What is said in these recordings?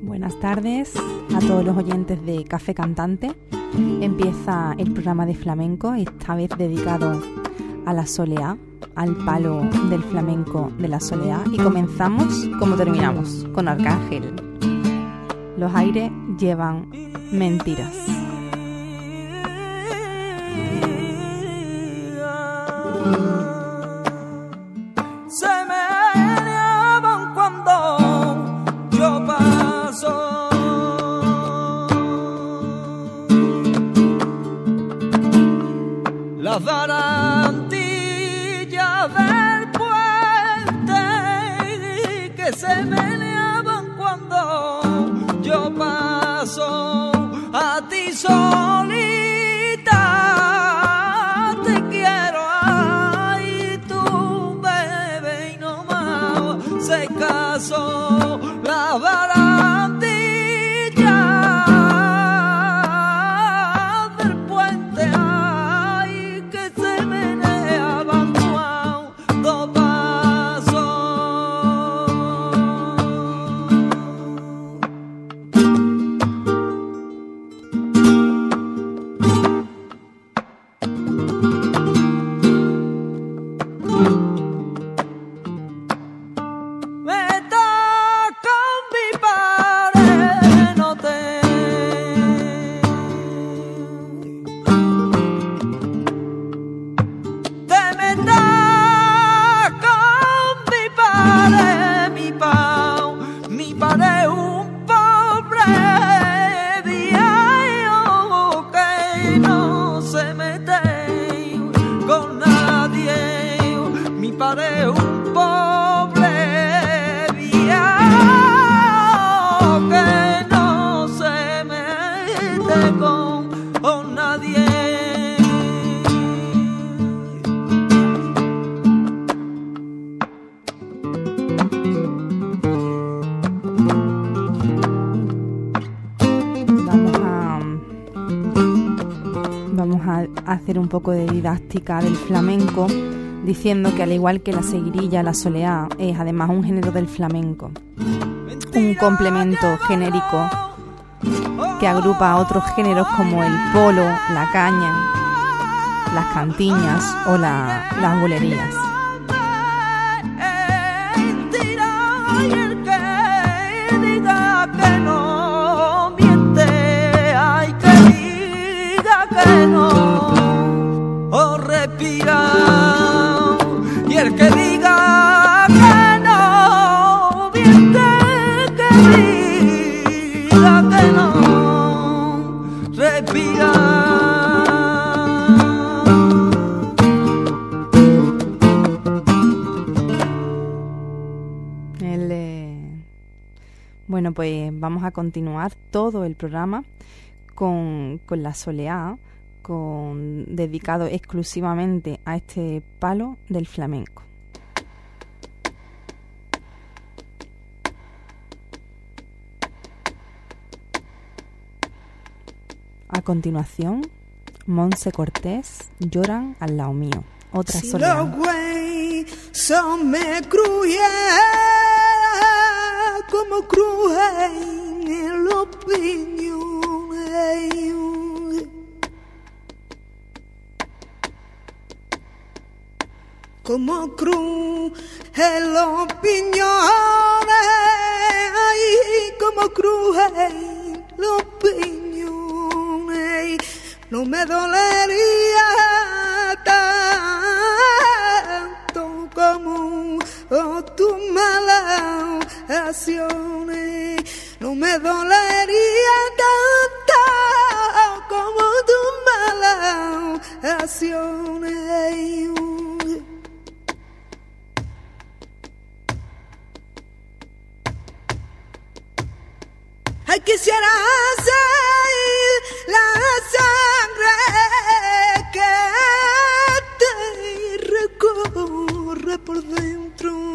Buenas tardes a todos los oyentes de Café Cantante. Empieza el programa de flamenco, esta vez dedicado a la soleá, al palo del flamenco de la soleá. Y comenzamos como terminamos, con Arcángel. Los aires llevan mentiras. Poco de didáctica del flamenco, diciendo que al igual que la seguirilla, la soleá es además un género del flamenco, un complemento genérico que agrupa a otros géneros como el polo, la caña, las cantiñas o la- las bolerías. Bueno, pues vamos a continuar todo el programa con, con la soleá, con, dedicado exclusivamente a este palo del flamenco. A continuación, Monse Cortés lloran al lado mío. Otra Si soleá. los güey son me cruel como cruel en los piñones. Como cruz en los piñones, ay, como cruz en los piñones, no me dolería no me dolería tanto como tus malas acciones. Ay, quisiera hacer la sangre que te recorre por dentro.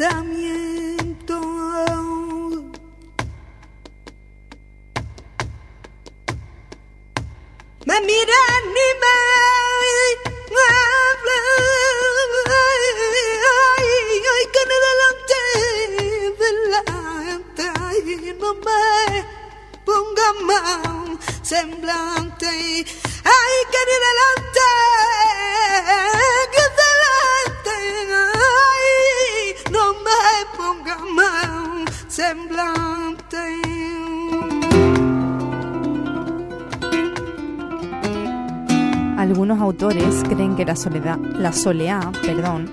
pensamiento vas a creen que la soledad, la soleá, perdón,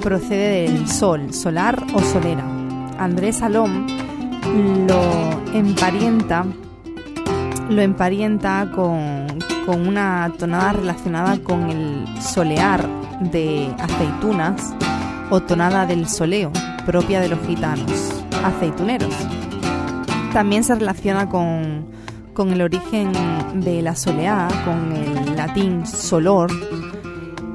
procede del sol, solar o solera. Andrés Salom lo emparenta, lo emparenta con, con una tonada relacionada con el solear de aceitunas o tonada del soleo, propia de los gitanos aceituneros. También se relaciona con, con el origen de la soleá, con el solor,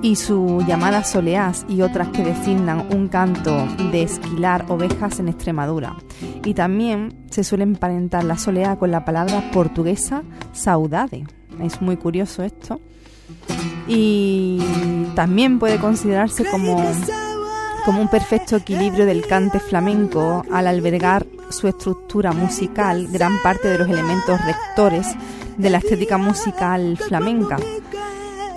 y su llamada soleás y otras que designan un canto de esquilar ovejas en Extremadura. Y también se suele emparentar la soleá con la palabra portuguesa saudade. Es muy curioso esto. Y también puede considerarse como, como un perfecto equilibrio del cante flamenco al albergar su estructura musical gran parte de los elementos rectores de la estética musical flamenca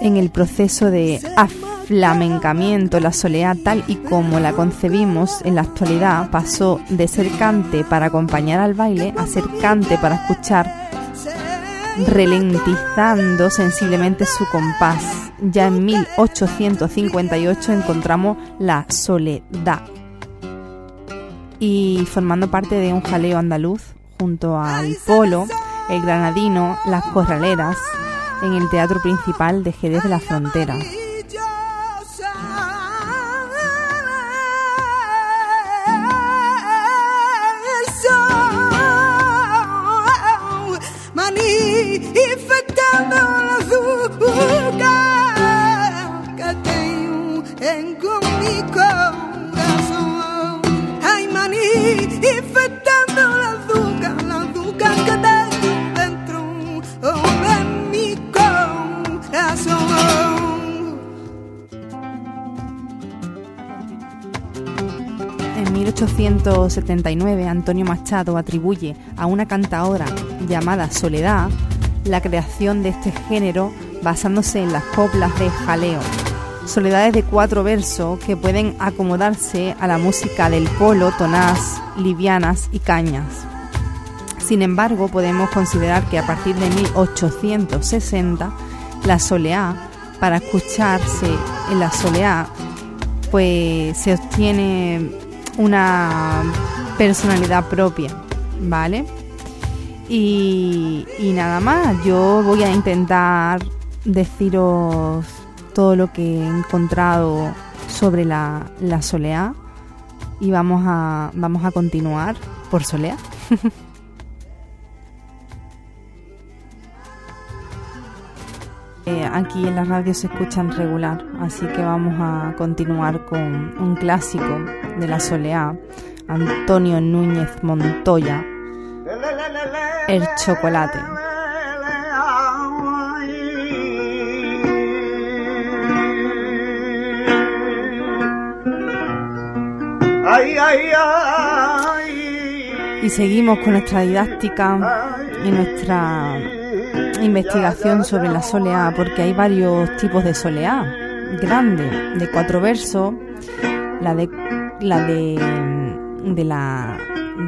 en el proceso de aflamencamiento, la soleá tal y como la concebimos en la actualidad pasó de ser cante para acompañar al baile a ser cante para escuchar, ralentizando sensiblemente su compás. Ya en 1858 encontramos la soledad y formando parte de un jaleo andaluz junto al polo, el granadino, las corraleras, en el Teatro Principal de Jerez de la Frontera. 1879 Antonio Machado atribuye a una cantaora llamada Soledad la creación de este género basándose en las coplas de jaleo. Soledades de cuatro versos que pueden acomodarse a la música del polo, tonás, livianas y cañas. Sin embargo, podemos considerar que a partir de 1860 la soleá, para escucharse en la soleá, pues se obtiene una personalidad propia, ¿vale? Y, nada más, yo voy a intentar deciros todo lo que he encontrado sobre la, la soleá y vamos a, vamos a continuar por soleá. Eh, aquí en la radio se escuchan regular, así que vamos a continuar con un clásico de la soleá, Antonio Núñez Montoya, El chocolate. Y seguimos con nuestra didáctica y nuestra investigación sobre la soleá, porque hay varios tipos de soleá. Grande, de cuatro versos, la de la de, de la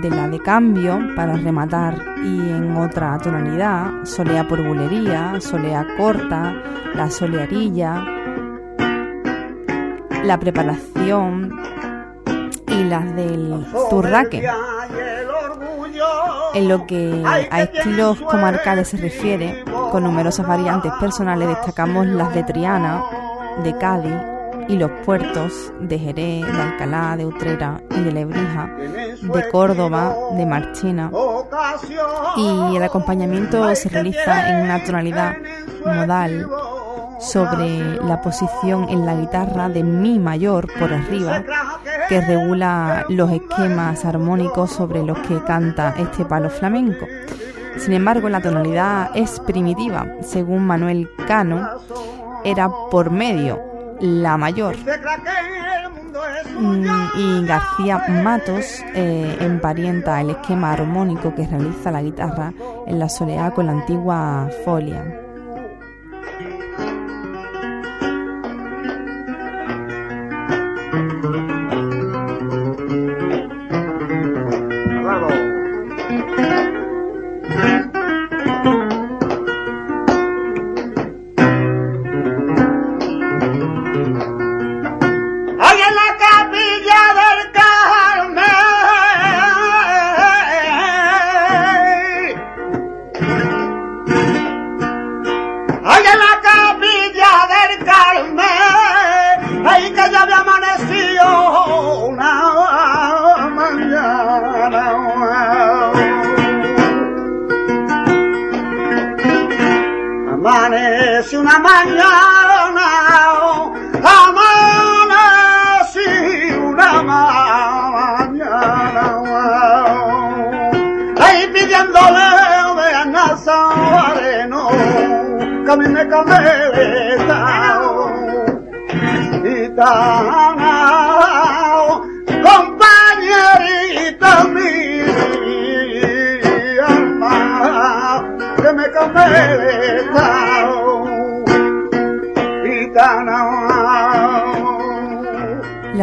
de la de cambio para rematar y en otra tonalidad, soleá por bulería, soleá corta, la solearilla, la preparación y las del zurraque. En lo que a estilos comarcales se refiere, con numerosas variantes personales destacamos las de Triana, de Cádiz y los puertos de Jerez, de Alcalá, de Utrera y de Lebrija, de Córdoba, de Marchena. Y el acompañamiento se realiza en una tonalidad modal sobre la posición en la guitarra de Mi mayor por arriba, que regula los esquemas armónicos sobre los que canta este palo flamenco. Sin embargo, la tonalidad es primitiva, según Manuel Cano, era por medio, la mayor. Mm, y García Matos eh, emparenta el esquema armónico que realiza la guitarra en la soleá con la antigua folia. La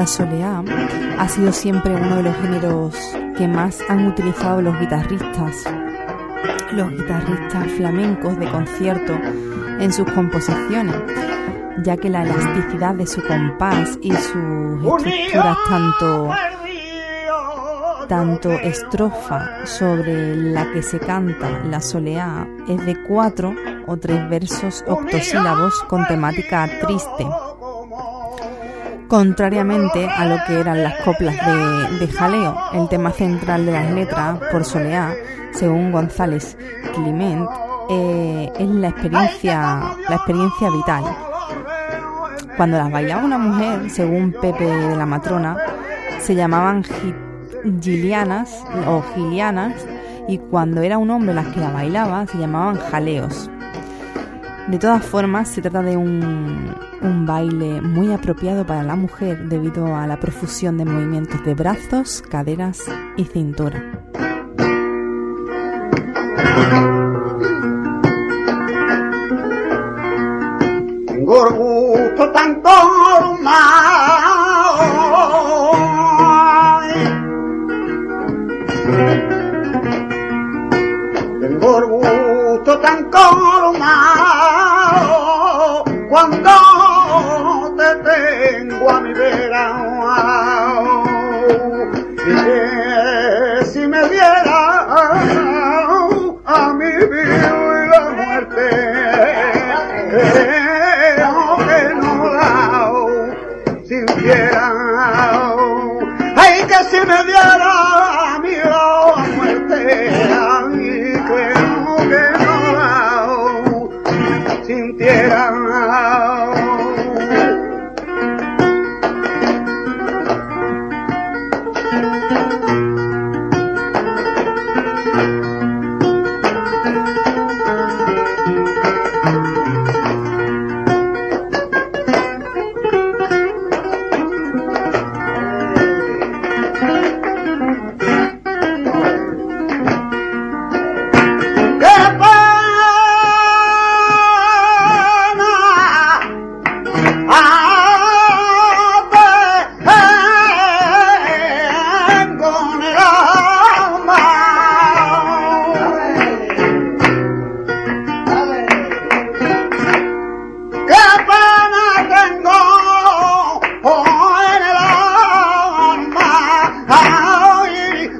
soleá ha sido siempre uno de los géneros que más han utilizado los guitarristas, los guitarristas flamencos de concierto en sus composiciones, ya que la elasticidad de su compás y sus estructuras tanto tanto estrofa sobre la que se canta la soleá es de cuatro o tres versos octosílabos con temática triste Contrariamente a lo que eran las coplas de, jaleo, el tema central de las letras por Soleá, según González Clement, eh, es la experiencia, la experiencia vital. Cuando las bailaba una mujer, según Pepe de la Matrona, se llamaban gilianas o gilianas y cuando era un hombre las que la bailaba se llamaban jaleos. De todas formas, se trata de un, baile muy apropiado para la mujer debido a la profusión de movimientos de brazos, caderas y cintura. Tanto Tengo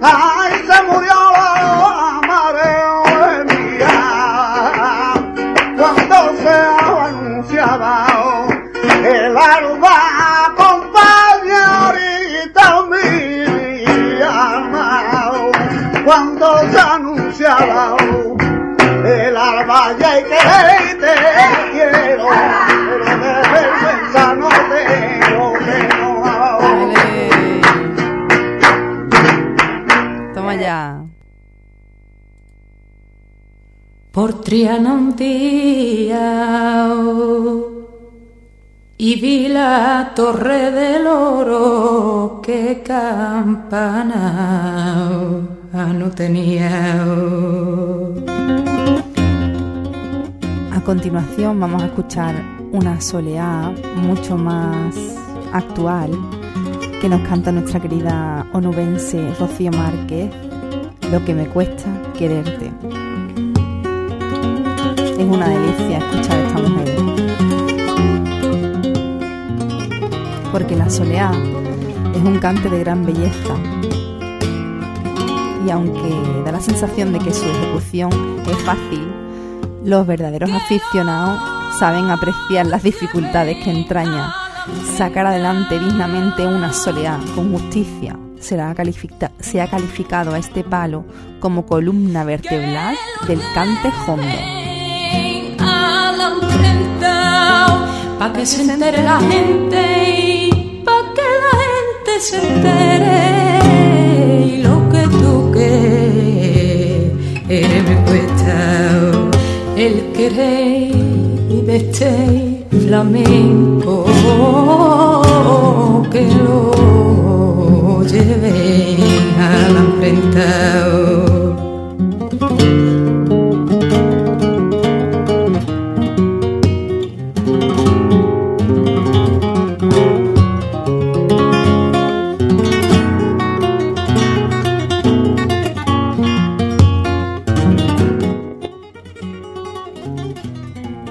¡Ay, ay, se murió Por Triana un día oh, y vi la torre del oro que campana ah, no tenía. A continuación vamos a escuchar una soleá mucho más actual que nos canta nuestra querida onubense Rocío Márquez, Lo que me cuesta quererte. Es una delicia escuchar a esta mujer. Porque la soleá es un cante de gran belleza y aunque da la sensación de que su ejecución es fácil, los verdaderos aficionados saben apreciar las dificultades que entraña sacar adelante dignamente una soleá con justicia. Se, se ha calificado a este palo como columna vertebral del cante hondo. Imprenta pa' que se entere la gente y pa' que la gente se entere. Y lo que tú quieres me cuesta el querer de este flamenco que lo lleve a la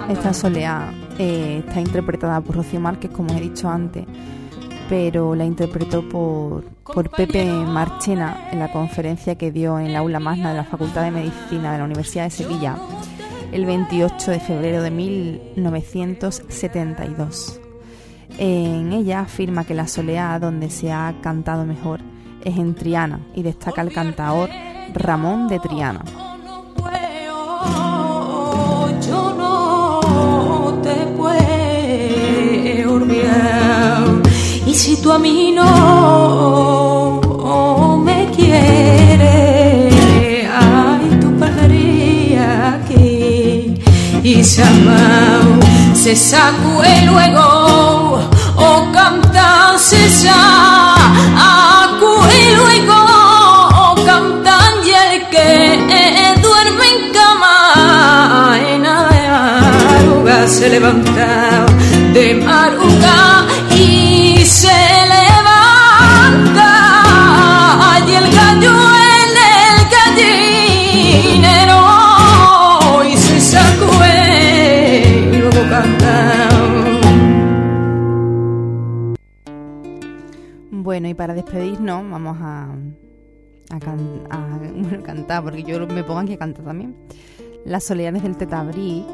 Esta soleá eh, está interpretada por Rocío Márquez, como he dicho antes, pero la interpretó por, por Pepe Marchena en la conferencia que dio en la aula magna de la Facultad de Medicina de la Universidad de Sevilla el 28 de febrero de 1972. En ella afirma que la soleá donde se ha cantado mejor es en Triana y destaca el cantador Ramón de Triana. Si tú a mí no me quieres, ay, tú perderías aquí. Y se amado, se sacó y luego, o canta, se sacó y luego, o cantan y el que duerme en cama en arruga se levanta de maruga Bueno, y para despedirnos vamos a, a, can- a- bueno, cantar, porque yo me pongo aquí a cantar también. Las soleanes del Tetabric,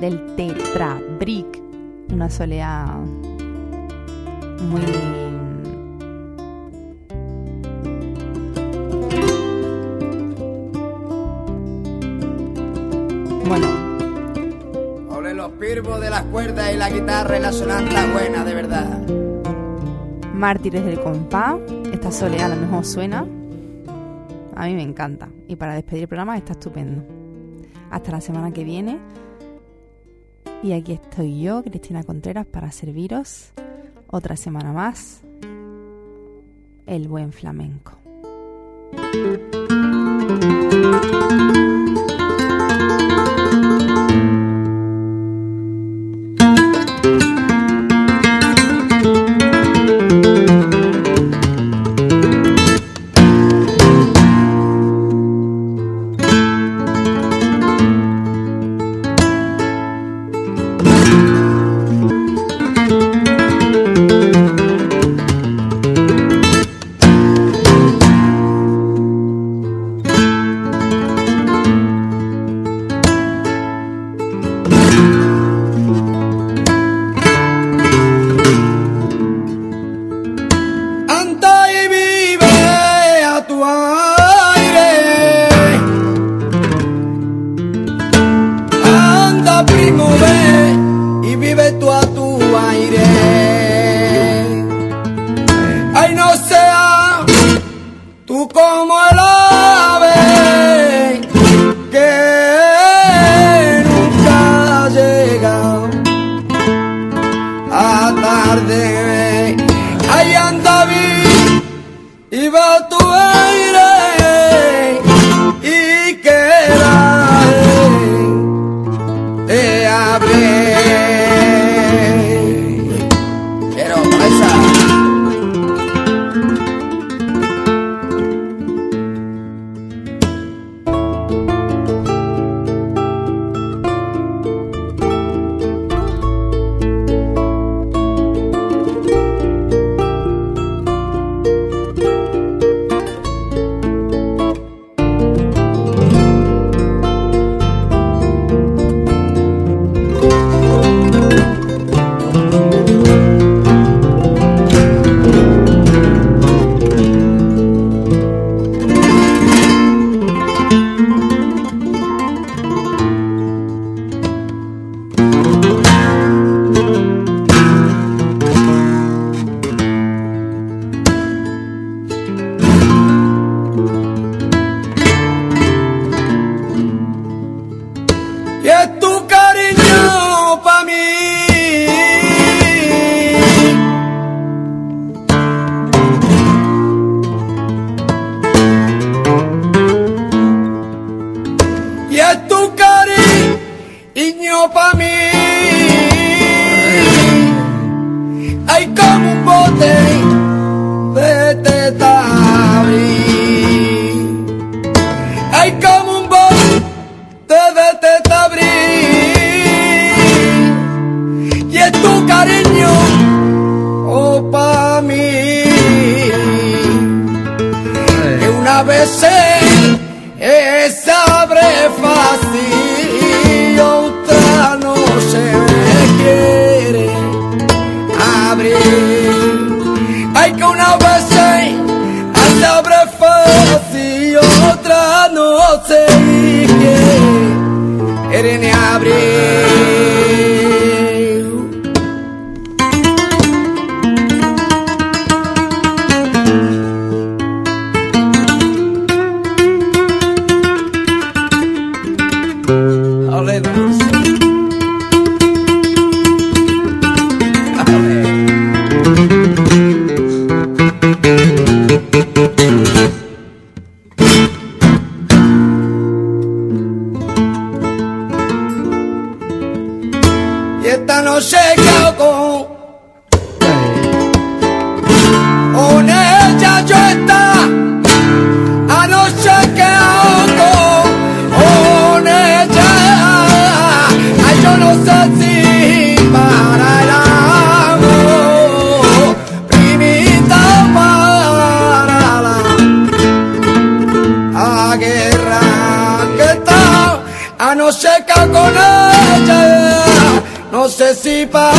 del Tetrabric, una soleá muy... Bueno, Ole los pirbos de las cuerdas y la guitarra y la sonata buena, de verdad. Mártires del compás, esta soleá a lo mejor suena. A mí me encanta. Y para despedir el programa está estupendo. Hasta la semana que viene. Y aquí estoy yo, Cristina Contreras, para serviros otra semana más el buen flamenco. Ay, no no